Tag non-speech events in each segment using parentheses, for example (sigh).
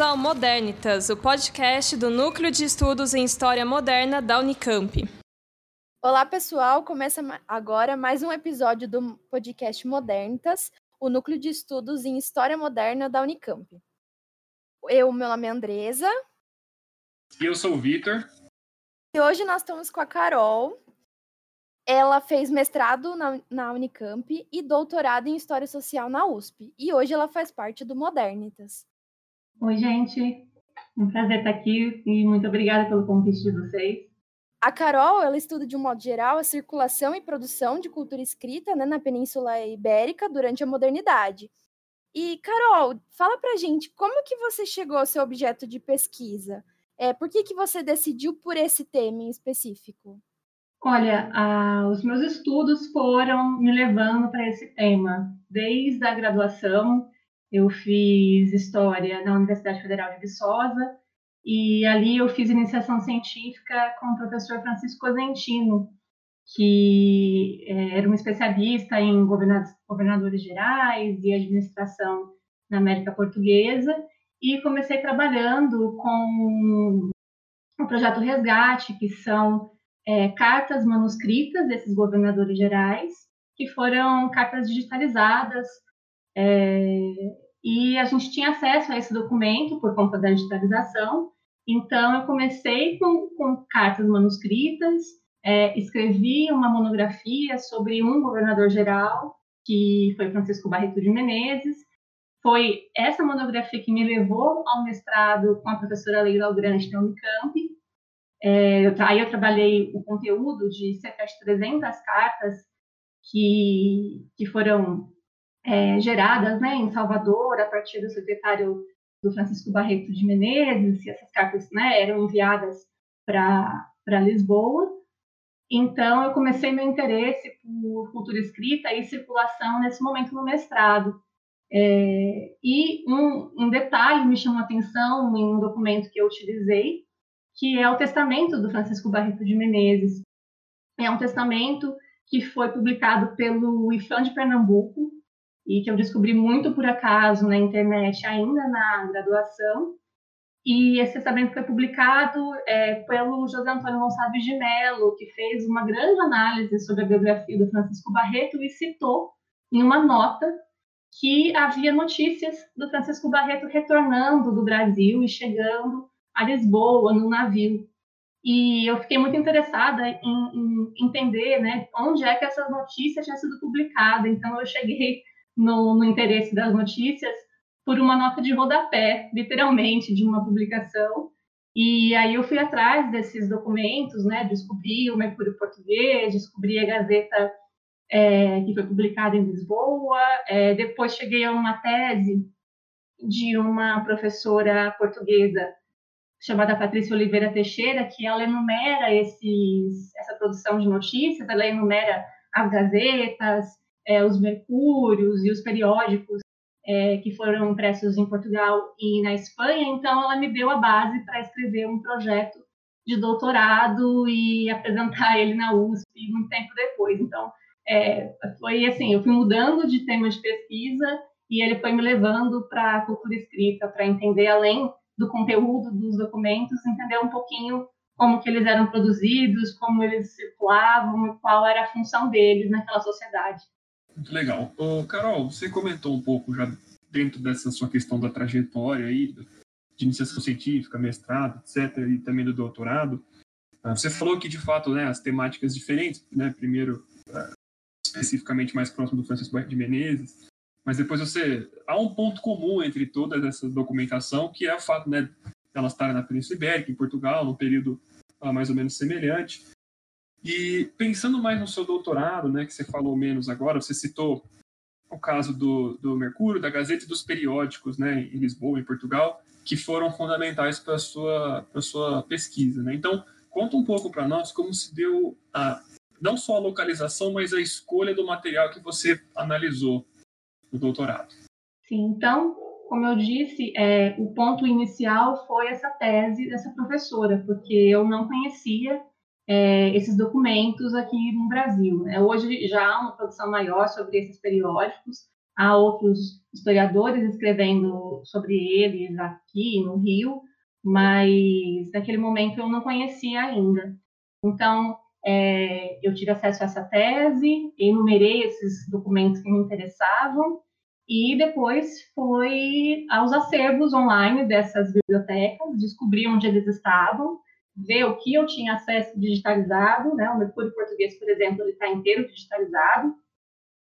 bem-vindos ao Modernitas, o podcast do Núcleo de Estudos em História Moderna da Unicamp. Olá, pessoal! Começa agora mais um episódio do podcast Modernitas, o Núcleo de Estudos em História Moderna da Unicamp. Eu, meu nome é Andresa. E eu sou o Vitor. E hoje nós estamos com a Carol. Ela fez mestrado na, na Unicamp e doutorado em História Social na USP. E hoje ela faz parte do Modernitas. Oi, gente. Um prazer estar aqui e muito obrigada pelo convite de vocês. A Carol, ela estuda de um modo geral a circulação e produção de cultura escrita né, na Península Ibérica durante a modernidade. E, Carol, fala pra gente, como que você chegou ao seu objeto de pesquisa? É, por que, que você decidiu por esse tema em específico? Olha, ah, os meus estudos foram me levando para esse tema. Desde a graduação, eu fiz História na Universidade Federal de Viçosa, e ali eu fiz iniciação científica com o professor Francisco Cosentino, que é, era um especialista em governadores gerais e administração na América Portuguesa, e comecei trabalhando com o projeto Resgate, que são é, cartas manuscritas desses governadores gerais, que foram cartas digitalizadas, é, e a gente tinha acesso a esse documento por conta da digitalização. Então, eu comecei com, com cartas manuscritas, é, escrevi uma monografia sobre um governador geral, que foi Francisco Barreto de Menezes, foi essa monografia que me levou ao mestrado com a professora Leila Algrande da Unicamp. É, eu, aí eu trabalhei o conteúdo de cerca de 300 cartas que, que foram é, geradas né, em Salvador a partir do secretário do Francisco Barreto de Menezes, e essas cartas né, eram enviadas para Lisboa. Então, eu comecei meu interesse por cultura escrita e circulação nesse momento no mestrado. É, e um, um, detalhe me chamou a atenção em um documento que eu utilizei, que é o testamento do Francisco Barreto de Menezes. É um testamento que foi publicado pelo IFAM de Pernambuco e que eu descobri muito por acaso na internet, ainda na graduação. E esse testamento foi publicado é, pelo José Antônio Gonçalves de Mello, que fez uma grande análise sobre a biografia do Francisco Barreto e citou em uma nota que havia notícias do Francisco Barreto retornando do Brasil e chegando a Lisboa no navio. E eu fiquei muito interessada em, em entender né, onde é que essa notícia tinha sido publicada. Então, eu cheguei no, no interesse das notícias por uma nota de rodapé, literalmente, de uma publicação. E aí eu fui atrás desses documentos, né? Descobri o Mercúrio Português, descobri a Gazeta é, que foi publicada em Lisboa. É, depois cheguei a uma tese de uma professora portuguesa chamada Patrícia Oliveira Teixeira, que ela enumera esses, essa produção de notícias, ela enumera as gazetas, é, os mercúrios e os periódicos é, que foram impressos em Portugal e na Espanha. Então, ela me deu a base para escrever um projeto de doutorado e (laughs) apresentar ele na USP muito tempo depois. Então, é, foi assim, eu fui mudando de tema de pesquisa e ele foi me levando para a cultura escrita, para entender além do conteúdo dos documentos, entender um pouquinho como que eles eram produzidos, como eles circulavam, qual era a função deles naquela sociedade. Muito legal. Ô, Carol, você comentou um pouco já dentro dessa sua questão da trajetória aí, de iniciação científica, mestrado, etc., e também do doutorado. Ah, você falou que, de fato, né, as temáticas diferentes, né, primeiro especificamente mais próximo do Francisco de Menezes, mas depois você há um ponto comum entre toda essa documentação que é o fato né, de elas estarem na Península Ibérica, em Portugal, num período ah, mais ou menos semelhante. E pensando mais no seu doutorado, né, que você falou menos agora, você citou o caso do, do Mercúrio, da Gazeta e dos periódicos, né, em Lisboa, em Portugal, que foram fundamentais para a sua, sua pesquisa. Né? Então, conta um pouco para nós como se deu a não só a localização, mas a escolha do material que você analisou no doutorado. Sim, então, como eu disse, é, o ponto inicial foi essa tese dessa professora, porque eu não conhecia é, esses documentos aqui no Brasil. Né? Hoje já há uma produção maior sobre esses periódicos, há outros historiadores escrevendo sobre eles aqui no Rio, mas naquele momento eu não conhecia ainda. Então, é, eu tive acesso a essa tese, enumerei esses documentos que me interessavam, e depois foi aos acervos online dessas bibliotecas, descobri onde eles estavam, ver o que eu tinha acesso digitalizado, né? O Mercúrio Português, por exemplo, ele está inteiro digitalizado.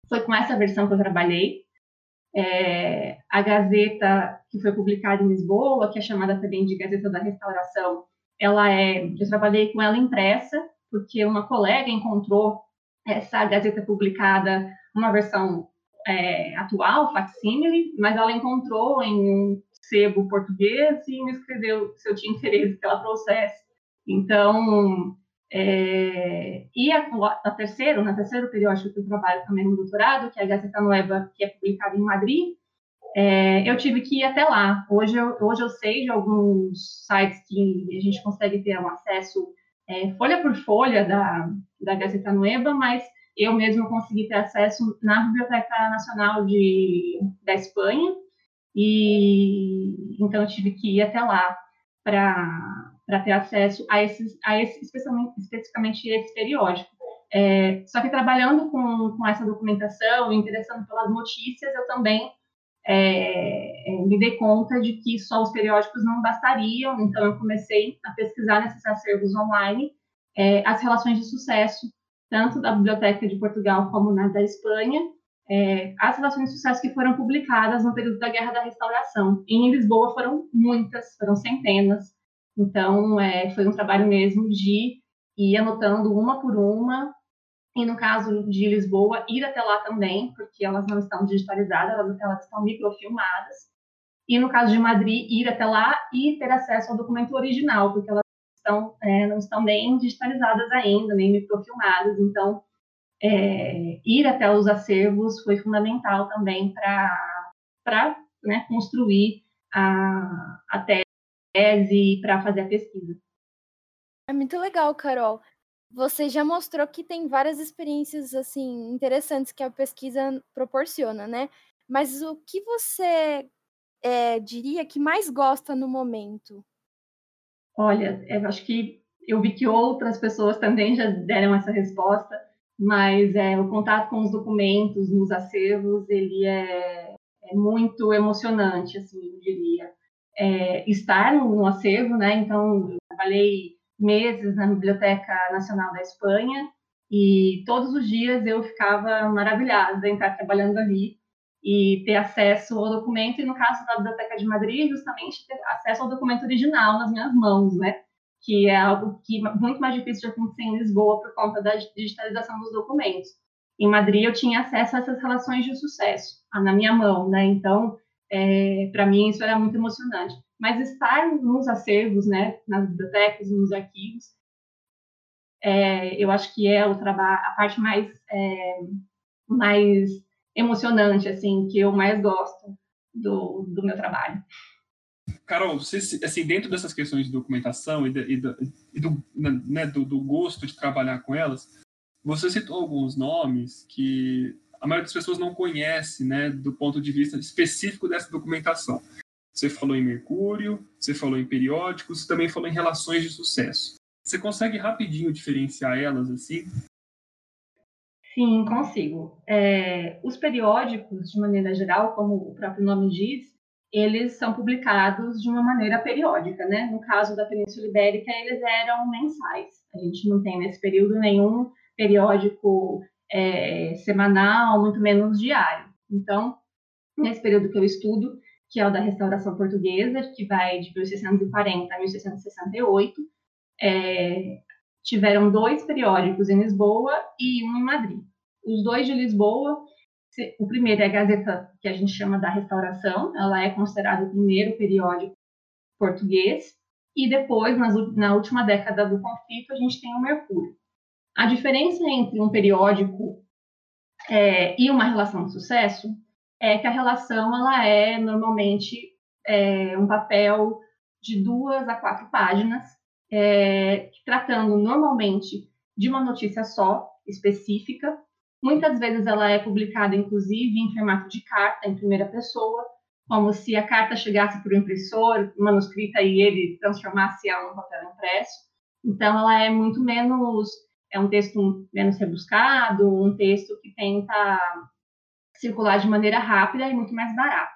Foi com essa versão que eu trabalhei. É, a Gazeta, que foi publicada em Lisboa, que é chamada também de Gazeta da Restauração, ela é, eu trabalhei com ela impressa, porque uma colega encontrou essa Gazeta publicada, uma versão é, atual, facsímile, mas ela encontrou em um sebo português e me escreveu se eu tinha interesse que ela trouxesse. Então, é, e a, a terceiro, na terceiro periódico que eu trabalho também no doutorado, que é a Gazeta Nova, que é publicada em Madrid, é, eu tive que ir até lá. Hoje eu, hoje eu sei de alguns sites que a gente consegue ter um acesso é, folha por folha da, da Gazeta Nova, mas eu mesmo consegui ter acesso na Biblioteca Nacional de, da Espanha, e então eu tive que ir até lá para para ter acesso a esses, a esse, especificamente, especificamente esse periódico. É, só que trabalhando com, com essa documentação, interessando pelas notícias, eu também é, é, me dei conta de que só os periódicos não bastariam, então eu comecei a pesquisar nesses acervos online é, as relações de sucesso, tanto da Biblioteca de Portugal como na da Espanha, é, as relações de sucesso que foram publicadas no período da Guerra da Restauração. E em Lisboa foram muitas, foram centenas, então, é, foi um trabalho mesmo de ir anotando uma por uma, e no caso de Lisboa, ir até lá também, porque elas não estão digitalizadas, elas, elas estão microfilmadas. E no caso de Madrid, ir até lá e ter acesso ao documento original, porque elas estão, é, não estão nem digitalizadas ainda, nem microfilmadas. Então, é, ir até os acervos foi fundamental também para né, construir a, a tese tese para fazer a pesquisa. É muito legal, Carol. Você já mostrou que tem várias experiências assim interessantes que a pesquisa proporciona, né? Mas o que você é, diria que mais gosta no momento? Olha, eu acho que eu vi que outras pessoas também já deram essa resposta, mas é, o contato com os documentos nos acervos ele é, é muito emocionante, assim, eu diria é, estar no, no, acervo, né? Então, trabalhei meses na Biblioteca Nacional da Espanha e todos os dias eu ficava maravilhada em estar trabalhando ali e ter acesso ao documento, e no caso da Biblioteca de Madrid, justamente ter acesso ao documento original nas minhas mãos, né? Que é algo que muito mais difícil de acontecer em Lisboa por conta da digitalização dos documentos. Em Madrid eu tinha acesso a essas relações de sucesso na minha mão, né? Então, é, para mim isso era muito emocionante. Mas estar nos acervos, né, nas bibliotecas, nos arquivos, é, eu acho que é o trabalho, a parte mais é, mais emocionante, assim, que eu mais gosto do, do meu trabalho. Carol, você, assim, dentro dessas questões de documentação e, de, e, do, e do, né, do, do, gosto de trabalhar com elas, você citou alguns nomes que a maioria das pessoas não conhece, né, do ponto de vista específico dessa documentação. Você falou em Mercúrio, você falou em periódicos, você também falou em relações de sucesso. Você consegue rapidinho diferenciar elas assim? Sim, consigo. É, os periódicos, de maneira geral, como o próprio nome diz, eles são publicados de uma maneira periódica, né? No caso da Península Ibérica, eles eram mensais. A gente não tem nesse período nenhum periódico é, semanal, muito menos diário. Então, nesse período que eu estudo, que é o da restauração portuguesa, que vai de 1640 a 1668, é, tiveram dois periódicos em Lisboa e um em Madrid. Os dois de Lisboa, o primeiro é a Gazeta, que a gente chama da Restauração, ela é considerada o primeiro periódico português, e depois, na última década do conflito, a gente tem o Mercúrio. A diferença entre um periódico é, e uma relação de sucesso é que a relação ela é normalmente é, um papel de duas a quatro páginas, é, tratando normalmente de uma notícia só, específica, Muitas vezes ela é publicada, inclusive, em formato de carta, em primeira pessoa, como se a carta chegasse por um impressor, manuscrita, e ele transformasse ela um papel impresso. Então, ela é muito menos, é um texto menos rebuscado, um texto que tenta circular de maneira rápida e muito mais barato.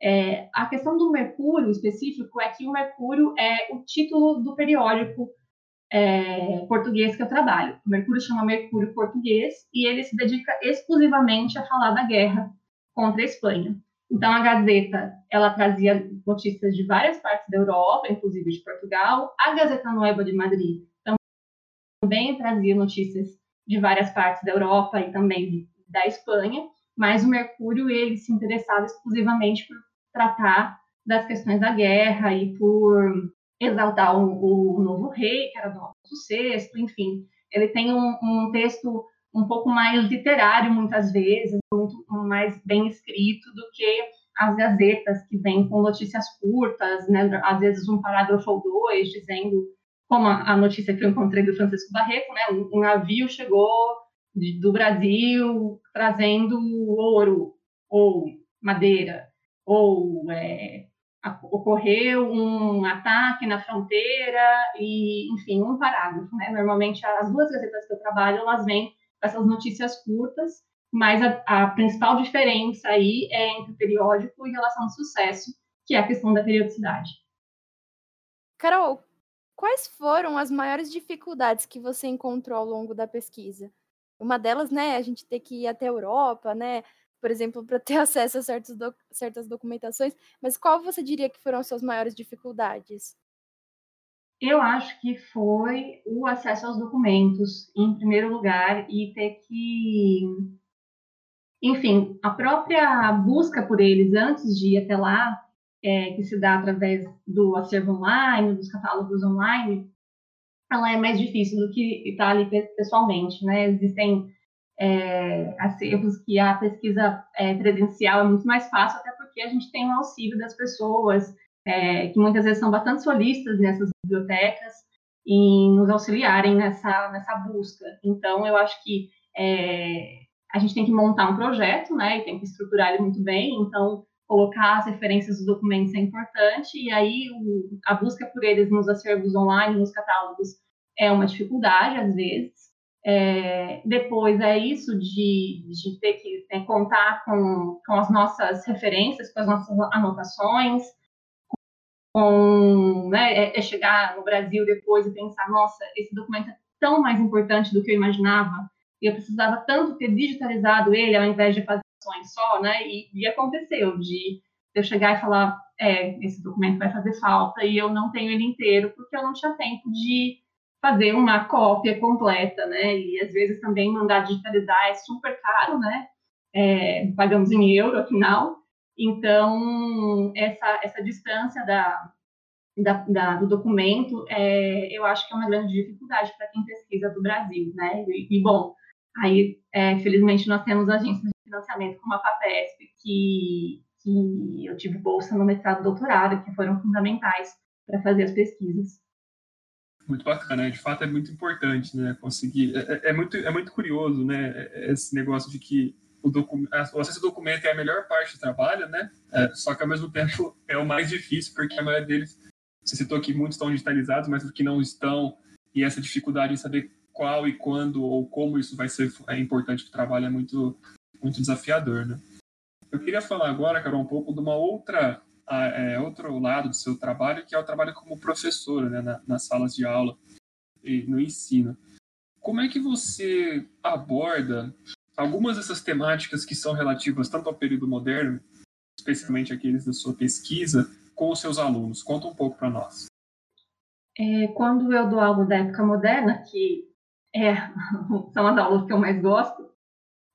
É, a questão do Mercúrio específico é que o Mercúrio é o título do periódico é, português que eu trabalho. O Mercúrio chama Mercúrio Português e ele se dedica exclusivamente a falar da guerra contra a Espanha. Então, a Gazeta, ela trazia notícias de várias partes da Europa, inclusive de Portugal. A Gazeta Nova de Madrid também trazia notícias de várias partes da Europa e também da Espanha, mas o Mercúrio, ele se interessava exclusivamente por tratar das questões da guerra e por exaltar o, o novo rei, que era do Alfonso VI, enfim. Ele tem um, um texto um pouco mais literário, muitas vezes, muito mais bem escrito do que as gazetas que vêm com notícias curtas, né? às vezes um parágrafo ou dois, dizendo, como a, notícia que eu encontrei do Francisco Barreto, né? um, navio chegou de, do Brasil trazendo ouro ou madeira, ou é, ocorreu um ataque na fronteira e, enfim, um parágrafo, né? Normalmente as duas gazetas que eu trabalho, elas vêm essas notícias curtas, mas a, a, principal diferença aí é entre o periódico e relação de sucesso, que é a questão da periodicidade. Carol, quais foram as maiores dificuldades que você encontrou ao longo da pesquisa? Uma delas, né, a gente ter que ir até a Europa, né, por exemplo, para ter (laughs) acesso a certos doc certas documentações, mas qual você diria que foram as suas maiores dificuldades? Eu acho que foi o acesso aos documentos, em primeiro lugar, e ter que. Enfim, a própria busca por eles antes de ir até lá, é, que se dá através do acervo online, dos catálogos online, ela é mais difícil do que estar ali pessoalmente, né? Existem é, acervos que a pesquisa é, presencial é muito mais fácil, até porque a gente tem o auxílio das pessoas, é, que muitas vezes são bastante solistas nessas bibliotecas, em nos auxiliarem nessa, nessa busca. Então, eu acho que é, a gente tem que montar um projeto, né, e tem que estruturar ele muito bem, então, colocar as referências dos documentos é importante, e aí o, a busca por eles nos acervos online, nos catálogos, é uma dificuldade, às vezes, é, depois é isso de, de ter que né, contar com, com as nossas referências, com as nossas anotações, com né, é, é chegar no Brasil depois e pensar, nossa, esse documento é tão mais importante do que eu imaginava, e eu precisava tanto ter digitalizado ele ao invés de fazer só, né? E, e aconteceu de eu chegar e falar, é, esse documento vai fazer falta e eu não tenho ele inteiro porque eu não tinha tempo de fazer uma cópia completa, né? E às vezes também mandar digitalizar é super caro, né? É, pagamos em euro, afinal. Então, essa, essa distância da, da, da, do documento, é, eu acho que é uma grande dificuldade para quem pesquisa do Brasil, né? E, e bom, aí, é, felizmente, nós temos agências financiamento como a FAPESP, que, que eu tive bolsa no mestrado e doutorado, que foram fundamentais para fazer as pesquisas. Muito bacana, de fato é muito importante, né, conseguir, é, é, é muito, é muito curioso, né, esse negócio de que o, docu... o acesso ao documento é a melhor parte do trabalho, né, é, só que ao mesmo tempo (laughs) é o mais difícil, porque a maioria deles, você citou que muitos estão digitalizados, mas os que não estão, e essa dificuldade em saber qual e quando ou como isso vai ser é importante para o trabalho é muito, muito desafiador, né. Eu queria falar agora, Carol, um pouco de uma outra é, outro lado do seu trabalho, que é o trabalho como professora né, na, nas salas de aula e no ensino. Como é que você aborda algumas dessas temáticas que são relativas tanto ao período moderno, especialmente aqueles da sua pesquisa, com os seus alunos? Conta um pouco para nós. É, quando eu dou aula da época moderna, que é, (laughs) são as aulas que eu mais gosto,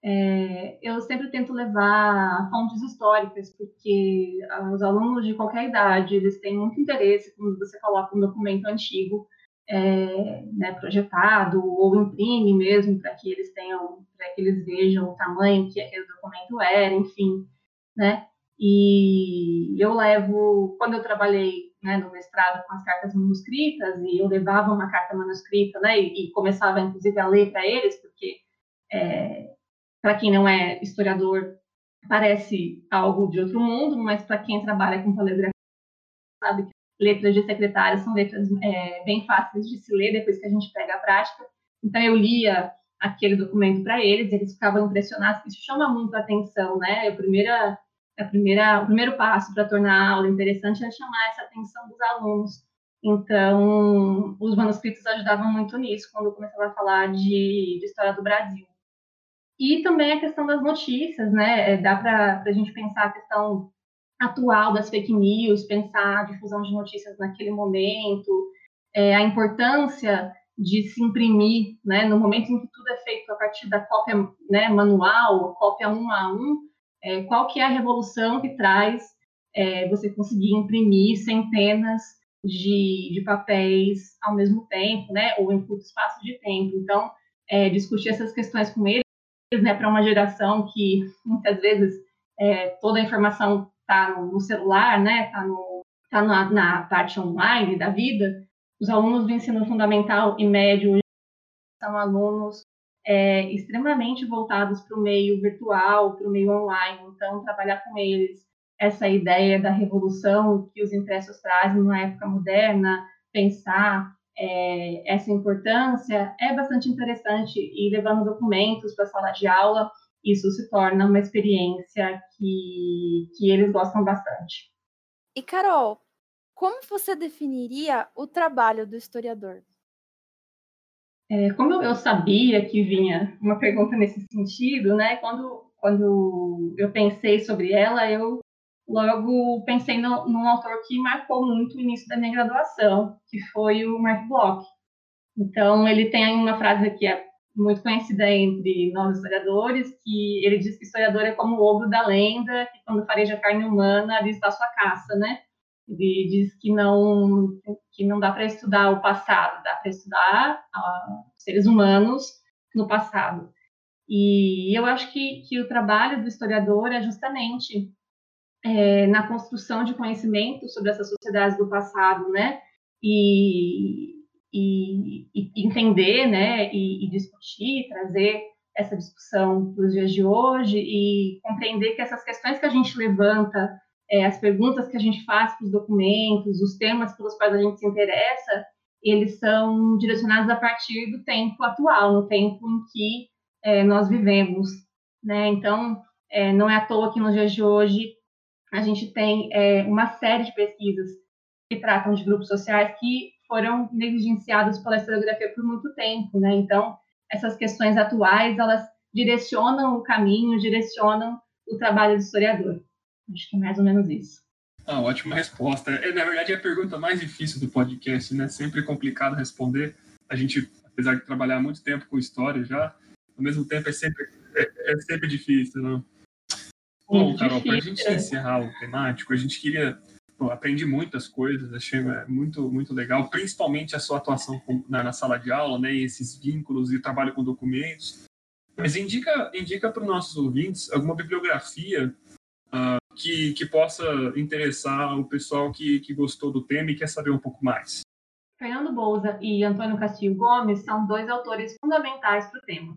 é, eu sempre tento levar fontes históricas, porque os alunos de qualquer idade, eles têm muito interesse quando você coloca um documento antigo é, né, projetado ou imprime mesmo para que eles tenham, para que eles vejam o tamanho que aquele documento era, enfim, né? E eu levo, quando eu trabalhei né, no mestrado com as cartas manuscritas, e eu levava uma carta manuscrita, né, e, e começava inclusive a ler para eles, porque é, para quem não é historiador, parece algo de outro mundo, mas para quem trabalha com paleografia, sabe que letras de secretária são letras é, bem fáceis de se ler depois que a gente pega a prática. Então, eu lia aquele documento para eles, eles ficavam impressionados. Isso chama muito a atenção, né? A primeira, a primeira, o primeiro passo para tornar a aula interessante é chamar essa atenção dos alunos. Então, os manuscritos ajudavam muito nisso, quando eu começava a falar de, de história do Brasil. E também a questão das notícias, né? É, dá para a gente pensar a questão atual das fake news, pensar a difusão de notícias naquele momento, é, a importância de se imprimir, né? No momento em que tudo é feito a partir da cópia né, manual, cópia um a um, é, qual que é a revolução que traz é, você conseguir imprimir centenas de, de papéis ao mesmo tempo, né? Ou em curto espaço de tempo. Então, é, discutir essas questões com eles né, para uma geração que muitas vezes é, toda a informação está no, celular, né, está tá na, na, parte online da vida, os alunos do ensino fundamental e médio são alunos é, extremamente voltados para o meio virtual, para o meio online. Então, trabalhar com eles essa ideia da revolução que os impressos trazem na época moderna, pensar é, essa importância é bastante interessante e levando documentos para a sala de aula, isso se torna uma experiência que, que eles gostam bastante. E Carol, como você definiria o trabalho do historiador? É, como eu sabia que vinha uma pergunta nesse sentido, né? Quando, quando eu pensei sobre ela, eu logo pensei no, num autor que marcou muito o início da minha graduação, que foi o Mark Bloch. Então, ele tem uma frase que é muito conhecida entre nós historiadores, que ele diz que historiador é como o ogro da lenda, que quando fareja carne humana, ali está sua caça, né? Ele diz que não que não dá para estudar o passado, dá para estudar uh, seres humanos no passado. E eu acho que, que o trabalho do historiador é justamente é, na construção de conhecimento sobre essas sociedades do passado, né? E, e, e entender, né? E, e, discutir, trazer essa discussão para os dias de hoje e compreender que essas questões que a gente levanta, é, as perguntas que a gente faz para os documentos, os temas pelos quais a gente se interessa, eles são direcionados a partir do tempo atual, no tempo em que é, nós vivemos, né? Então, é, não é à toa que nos dias de hoje a gente tem é, uma série de pesquisas que tratam de grupos sociais que foram negligenciados pela historiografia por muito tempo, né? Então, essas questões atuais, elas direcionam o caminho, direcionam o trabalho do historiador. Acho que é mais ou menos isso. Ah, ótima resposta. É, na verdade, é a pergunta mais difícil do podcast, né? Sempre complicado responder. A gente, apesar de trabalhar muito tempo com história já, ao mesmo tempo é sempre, é, é sempre difícil, não? Bom, Carol, para a gente encerrar o temático, a gente queria. Bom, aprendi muitas coisas, achei é, muito, muito legal, principalmente a sua atuação na, na sala de aula, né, esses vínculos e o trabalho com documentos. Mas indica, indica para os nossos ouvintes alguma bibliografia uh, que, que possa interessar o pessoal que, que gostou do tema e quer saber um pouco mais. Fernando Bouza e Antônio Castilho Gomes são dois autores fundamentais para o tema.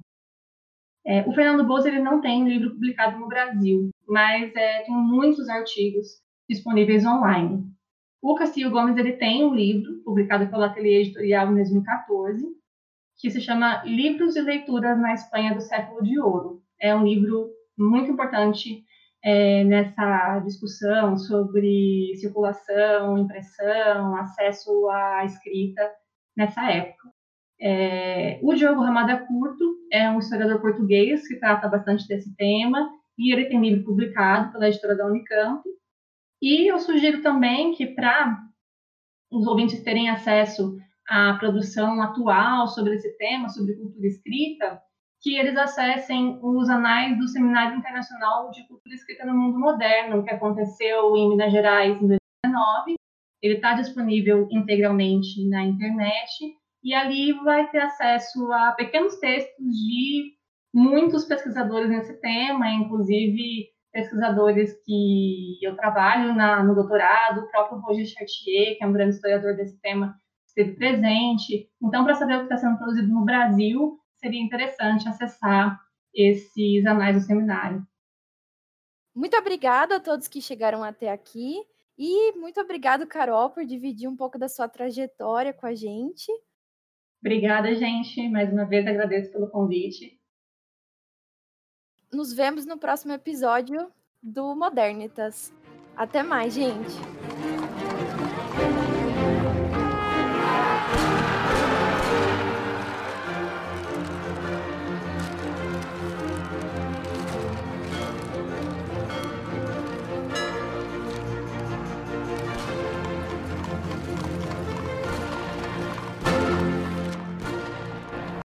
É, o Fernando Bolsa ele não tem livro publicado no Brasil, mas é, tem muitos artigos disponíveis online. O Castilho Gomes ele tem um livro publicado pela Ateliê Editorial em 2014, que se chama Livros e Leituras na Espanha do Século de Ouro. É um livro muito importante é, nessa discussão sobre circulação, impressão, acesso à escrita nessa época. É, o Diogo Ramada Curto é um historiador português que trata bastante desse tema e ele tem livro publicado pela editora da Unicamp. E eu sugiro também que para os ouvintes terem acesso à produção atual sobre esse tema, sobre cultura escrita, que eles acessem os anais do Seminário Internacional de Cultura Escrita no Mundo Moderno, que aconteceu em Minas Gerais em 2019. Ele está disponível integralmente na internet e ali vai ter acesso a pequenos textos de muitos pesquisadores nesse tema, inclusive pesquisadores que eu trabalho na, no doutorado, o próprio Roger Chartier, que é um grande historiador desse tema, esteve presente. Então, para saber o que está sendo produzido no Brasil, seria interessante acessar esses anais do seminário. Muito obrigada a todos que chegaram até aqui. E muito obrigado, Carol, por dividir um pouco da sua trajetória com a gente. Obrigada, gente. Mais uma vez agradeço pelo convite. Nos vemos no próximo episódio do Modernitas. Até mais, gente.